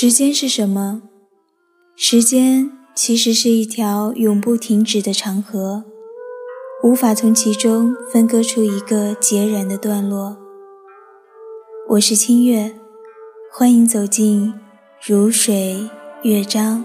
时间是什么？时间其实是一条永不停止的长河无法从其中分割出一个截然的段落。我是清月欢迎走进如水乐章。